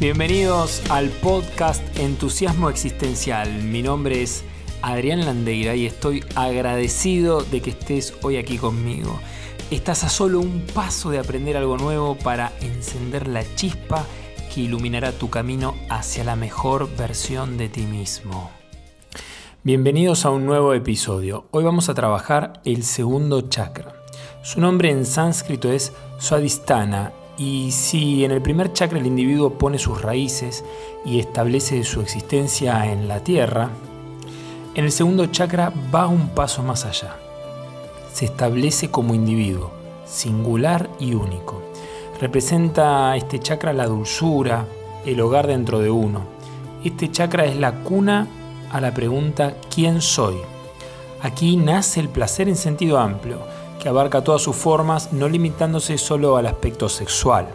Bienvenidos al podcast Entusiasmo Existencial. Mi nombre es Adrián Landeira y estoy agradecido de que estés hoy aquí conmigo. Estás a solo un paso de aprender algo nuevo para encender la chispa que iluminará tu camino hacia la mejor versión de ti mismo. Bienvenidos a un nuevo episodio. Hoy vamos a trabajar el segundo chakra. Su nombre en sánscrito es Swadhisthana y si en el primer chakra el individuo pone sus raíces y establece su existencia en la tierra, en el segundo chakra va un paso más allá. Se establece como individuo, singular y único. Representa este chakra la dulzura, el hogar dentro de uno. Este chakra es la cuna a la pregunta ¿quién soy? Aquí nace el placer en sentido amplio que abarca todas sus formas, no limitándose solo al aspecto sexual.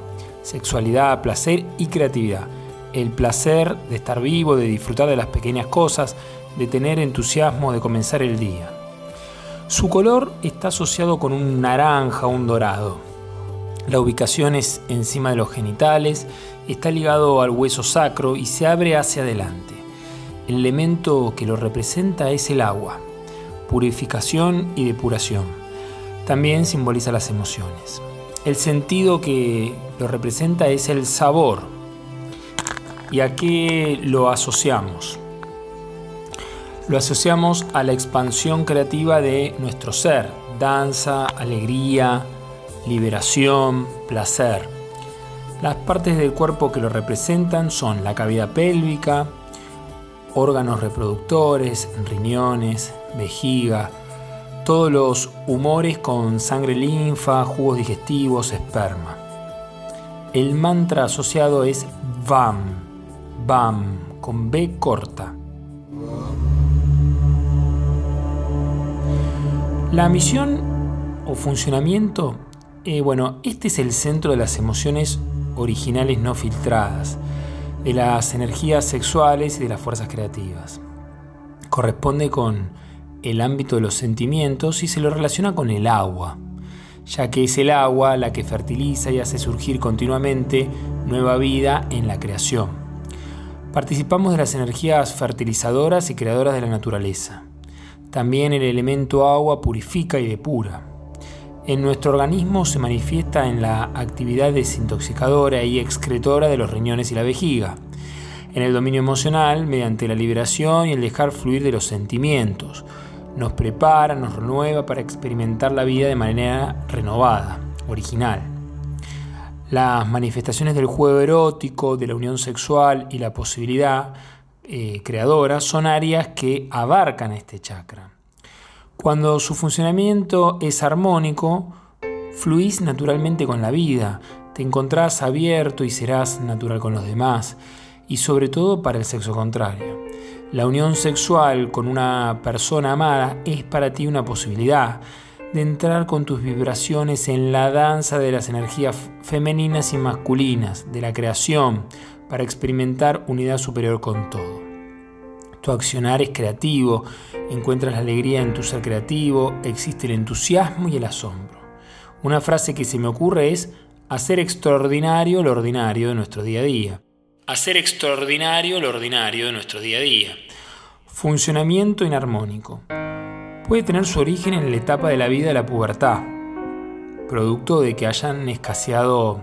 Sexualidad, placer y creatividad. El placer de estar vivo, de disfrutar de las pequeñas cosas, de tener entusiasmo de comenzar el día. Su color está asociado con un naranja un dorado. La ubicación es encima de los genitales, está ligado al hueso sacro y se abre hacia adelante. El elemento que lo representa es el agua, purificación y depuración también simboliza las emociones. El sentido que lo representa es el sabor. ¿Y a qué lo asociamos? Lo asociamos a la expansión creativa de nuestro ser, danza, alegría, liberación, placer. Las partes del cuerpo que lo representan son la cavidad pélvica, órganos reproductores, riñones, vejiga, todos los humores con sangre linfa, jugos digestivos, esperma. El mantra asociado es VAM, VAM, con B corta. La misión o funcionamiento, eh, bueno, este es el centro de las emociones originales no filtradas, de las energías sexuales y de las fuerzas creativas. Corresponde con el ámbito de los sentimientos y se lo relaciona con el agua, ya que es el agua la que fertiliza y hace surgir continuamente nueva vida en la creación. Participamos de las energías fertilizadoras y creadoras de la naturaleza. También el elemento agua purifica y depura. En nuestro organismo se manifiesta en la actividad desintoxicadora y excretora de los riñones y la vejiga. En el dominio emocional, mediante la liberación y el dejar fluir de los sentimientos, nos prepara, nos renueva para experimentar la vida de manera renovada, original. Las manifestaciones del juego erótico, de la unión sexual y la posibilidad eh, creadora son áreas que abarcan este chakra. Cuando su funcionamiento es armónico, fluís naturalmente con la vida, te encontrás abierto y serás natural con los demás, y sobre todo para el sexo contrario. La unión sexual con una persona amada es para ti una posibilidad de entrar con tus vibraciones en la danza de las energías femeninas y masculinas, de la creación, para experimentar unidad superior con todo. Tu accionar es creativo, encuentras la alegría en tu ser creativo, existe el entusiasmo y el asombro. Una frase que se me ocurre es hacer extraordinario lo ordinario de nuestro día a día hacer extraordinario lo ordinario de nuestro día a día. Funcionamiento inarmónico. Puede tener su origen en la etapa de la vida de la pubertad, producto de que hayan escaseado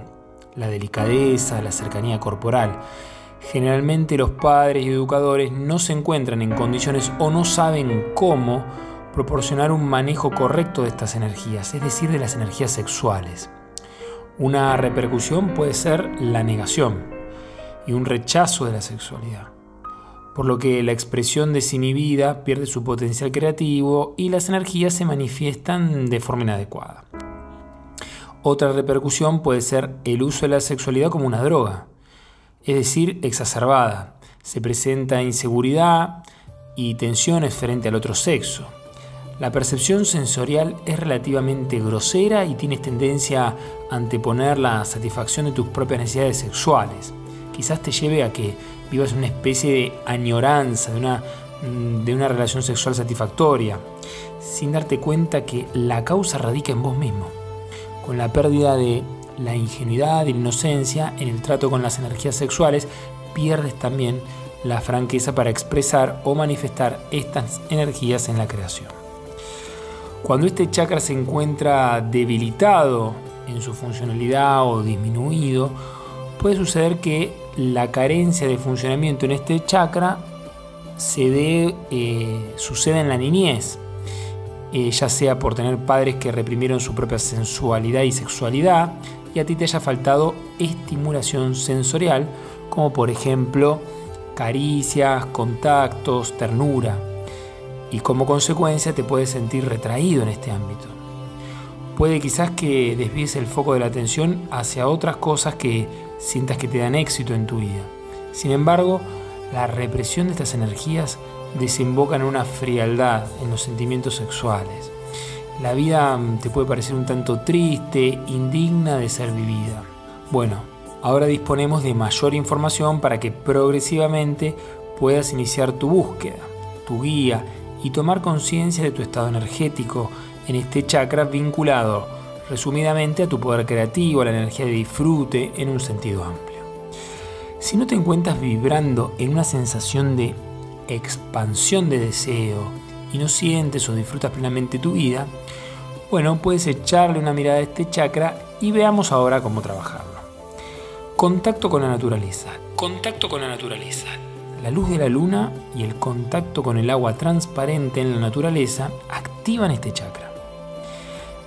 la delicadeza, la cercanía corporal. Generalmente los padres y educadores no se encuentran en condiciones o no saben cómo proporcionar un manejo correcto de estas energías, es decir, de las energías sexuales. Una repercusión puede ser la negación, y un rechazo de la sexualidad, por lo que la expresión desinhibida pierde su potencial creativo y las energías se manifiestan de forma inadecuada. Otra repercusión puede ser el uso de la sexualidad como una droga, es decir, exacerbada. Se presenta inseguridad y tensiones frente al otro sexo. La percepción sensorial es relativamente grosera y tienes tendencia a anteponer la satisfacción de tus propias necesidades sexuales quizás te lleve a que vivas una especie de añoranza, de una, mm, de una relación sexual satisfactoria, sin darte cuenta que la causa radica en vos mismo, con la pérdida de la ingenuidad y la inocencia en el trato con las energías sexuales, pierdes también la franqueza para expresar o manifestar estas energías en la creación. Cuando este chakra se encuentra debilitado en su funcionalidad o disminuido, puede suceder que la carencia de funcionamiento en este chakra se dé, eh, sucede en la niñez, eh, ya sea por tener padres que reprimieron su propia sensualidad y sexualidad y a ti te haya faltado estimulación sensorial, como por ejemplo caricias, contactos, ternura, y como consecuencia te puedes sentir retraído en este ámbito. Puede quizás que desvíes el foco de la atención hacia otras cosas que sientas que te dan éxito en tu vida. Sin embargo, la represión de estas energías desemboca en una frialdad en los sentimientos sexuales. La vida mm, te puede parecer un tanto triste, indigna de ser vivida. Bueno, ahora disponemos de mayor información para que progresivamente puedas iniciar tu búsqueda, tu guía y tomar conciencia de tu estado energético en este chakra vinculado resumidamente a tu poder creativo, a la energía de disfrute en un sentido amplio. Si no te encuentras vibrando en una sensación de expansión de deseo y no sientes o disfrutas plenamente tu vida, bueno, puedes echarle una mirada a este chakra y veamos ahora cómo trabajarlo. Contacto con la naturaleza. Contacto con la naturaleza. La luz de la luna y el contacto con el agua transparente en la naturaleza activan este chakra.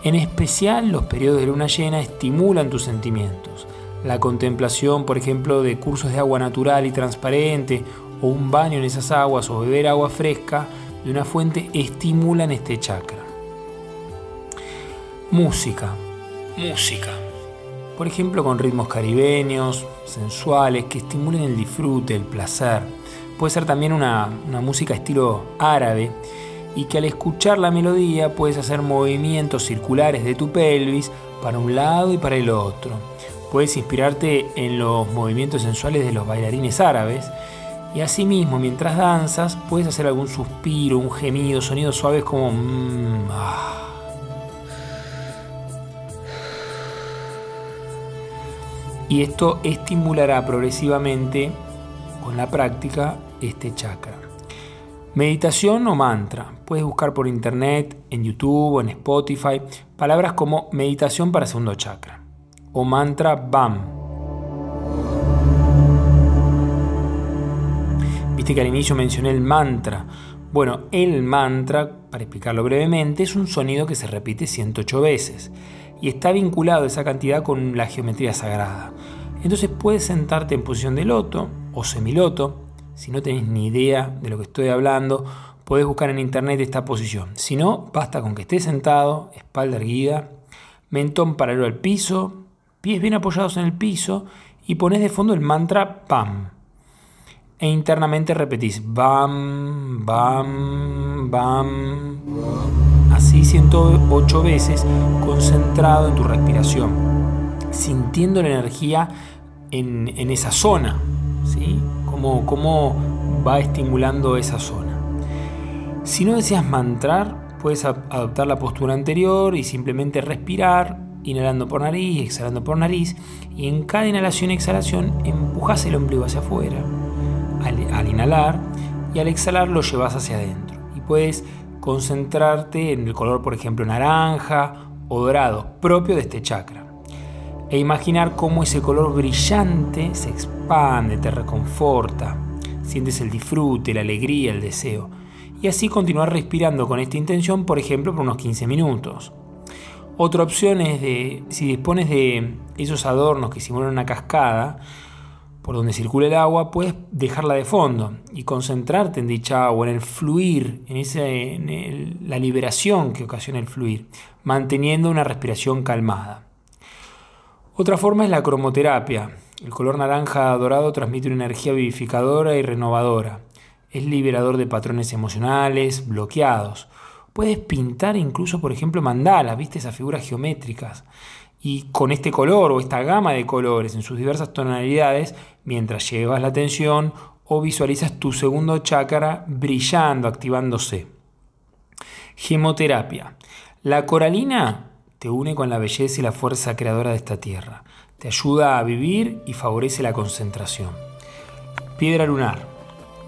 En especial los periodos de luna llena estimulan tus sentimientos. La contemplación, por ejemplo, de cursos de agua natural y transparente o un baño en esas aguas o beber agua fresca de una fuente estimulan este chakra. Música. Música. Por ejemplo, con ritmos caribeños, sensuales, que estimulen el disfrute, el placer. Puede ser también una, una música estilo árabe y que al escuchar la melodía puedes hacer movimientos circulares de tu pelvis para un lado y para el otro. Puedes inspirarte en los movimientos sensuales de los bailarines árabes y asimismo, mientras danzas, puedes hacer algún suspiro, un gemido, sonidos suaves como... Mm, ah. Y esto estimulará progresivamente, con la práctica, este chakra. Meditación o mantra. Puedes buscar por internet, en YouTube o en Spotify, palabras como meditación para segundo chakra o mantra BAM Viste que al inicio mencioné el mantra. Bueno, el mantra, para explicarlo brevemente, es un sonido que se repite 108 veces y está vinculado esa cantidad con la geometría sagrada. Entonces puedes sentarte en posición de loto o semiloto. Si no tenés ni idea de lo que estoy hablando, puedes buscar en internet esta posición. Si no, basta con que estés sentado, espalda erguida, mentón paralelo al piso, pies bien apoyados en el piso y pones de fondo el mantra PAM e internamente repetís bam, bam, bam, así 108 veces concentrado en tu respiración, sintiendo la energía en, esa zona, ¿sí? Cómo, va estimulando esa zona. Si no deseas mantrar, puedes adoptar la postura anterior y simplemente respirar, inhalando por nariz, exhalando por nariz, y en cada inhalación y exhalación empujas el ombligo hacia afuera al, inhalar y al exhalar lo llevas hacia adentro. Y puedes concentrarte en el color, por ejemplo, naranja o dorado, propio de este chakra. E imaginar cómo ese color brillante se expande, te reconforta, sientes el disfrute, la alegría, el deseo. Y así continuar respirando con esta intención, por ejemplo, por unos 15 minutos. Otra opción es de, si dispones de esos adornos que simulan una cascada, por donde circula el agua, puedes dejarla de fondo y concentrarte en dicha agua, en el fluir, en, ese, en la liberación que ocasiona el fluir, manteniendo una respiración calmada. Otra forma es la cromoterapia. El color naranja dorado transmite una energía vivificadora y renovadora. Es liberador de patrones emocionales bloqueados. Puedes pintar incluso, por ejemplo, mandalas, ¿viste? Esas figuras geométricas y con este color o esta gama de colores en sus diversas tonalidades, mientras llevas la atención o visualizas tu segundo chakra brillando, activándose. Gemoterapia. La coralina te une con la belleza y la fuerza creadora de esta tierra, te ayuda a vivir y favorece la concentración. Piedra lunar,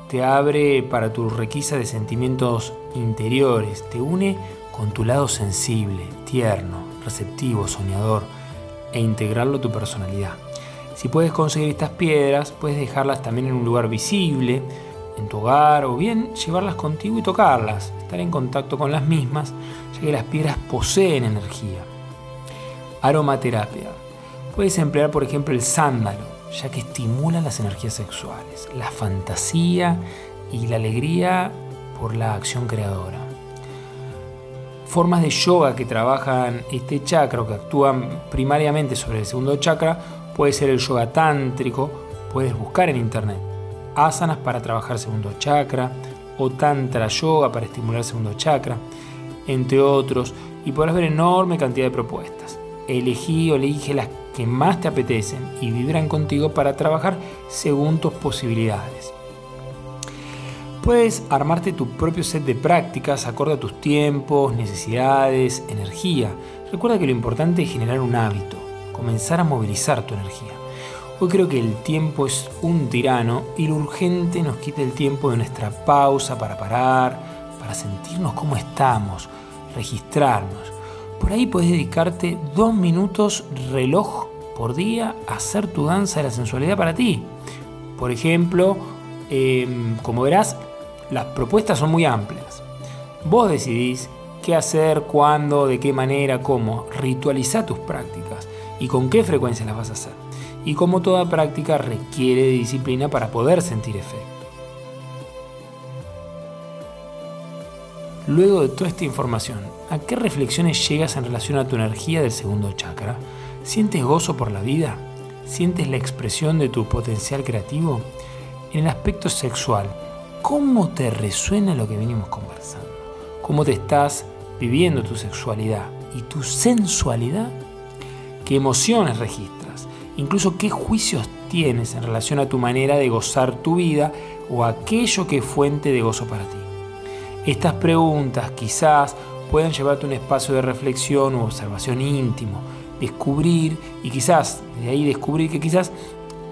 te abre para tu requisa de sentimientos interiores, te une con tu lado sensible, tierno, receptivo, soñador, e integrarlo a tu personalidad. Si puedes conseguir estas piedras, puedes dejarlas también en un lugar visible, en tu hogar, o bien llevarlas contigo y tocarlas, estar en contacto con las mismas, ya que las piedras poseen energía. Aromaterapia. Puedes emplear, por ejemplo, el sándalo, ya que estimula las energías sexuales, la fantasía y la alegría por la acción creadora. Formas de yoga que trabajan este chakra o que actúan primariamente sobre el segundo chakra puede ser el yoga tántrico, puedes buscar en internet asanas para trabajar segundo chakra o tantra yoga para estimular segundo chakra, entre otros, y podrás ver enorme cantidad de propuestas. Elegí o elige las que más te apetecen y vibran contigo para trabajar según tus posibilidades. Puedes armarte tu propio set de prácticas acorde a tus tiempos, necesidades, energía. Recuerda que lo importante es generar un hábito, comenzar a movilizar tu energía. Hoy creo que el tiempo es un tirano y lo urgente nos quita el tiempo de nuestra pausa para parar, para sentirnos cómo estamos, registrarnos. Por ahí puedes dedicarte dos minutos reloj por día a hacer tu danza de la sensualidad para ti. Por ejemplo, em, como verás, las propuestas son muy amplias. Vos decidís qué hacer, cuándo, de qué manera, cómo. Ritualiza tus prácticas y con qué frecuencia las vas a hacer. Y como toda práctica requiere de disciplina para poder sentir efecto. Luego de toda esta información, ¿a qué reflexiones llegas en relación a tu energía del segundo chakra? ¿Sientes gozo por la vida? ¿Sientes la expresión de tu potencial creativo? En el aspecto sexual, ¿cómo te resuena lo que venimos conversando? ¿Cómo te estás viviendo tu sexualidad y tu sensualidad? ¿Qué emociones registras? Incluso qué juicios tienes en relación a tu manera de gozar tu vida o aquello que es fuente de gozo para ti. Estas preguntas quizás puedan llevarte a un espacio de reflexión u observación íntimo, descubrir y quizás de ahí descubrir que quizás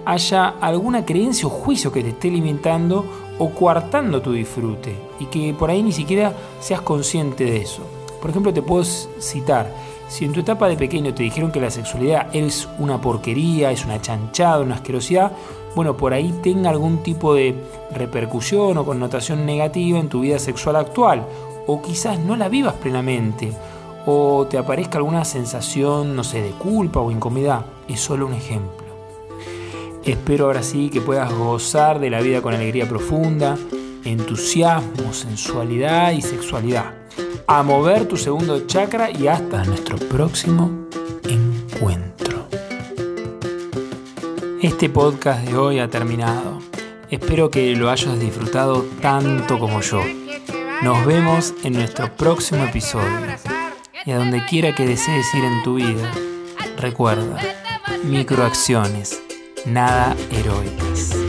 haya alguna creencia o juicio que te esté limitando o coartando tu disfrute y que por ahí ni siquiera seas consciente de eso. Por ejemplo, te puedo citar, si en tu etapa de pequeño te dijeron que la sexualidad es una porquería, es una chanchada, una asquerosidad, bueno, por ahí tenga algún tipo de repercusión o connotación negativa en tu vida sexual actual, o quizás no la vivas plenamente, o te aparezca alguna sensación, no sé, de culpa o incomodidad, es solo un ejemplo. Espero ahora sí que puedas gozar de la vida con alegría profunda, entusiasmo, sensualidad y sexualidad. A mover tu segundo chakra y hasta nuestro próximo encuentro. Este podcast de hoy ha terminado. Espero que lo hayas disfrutado tanto como yo. Nos vemos en nuestro próximo episodio. Y a donde quiera que desees ir en tu vida, recuerda, microacciones, nada heroicas.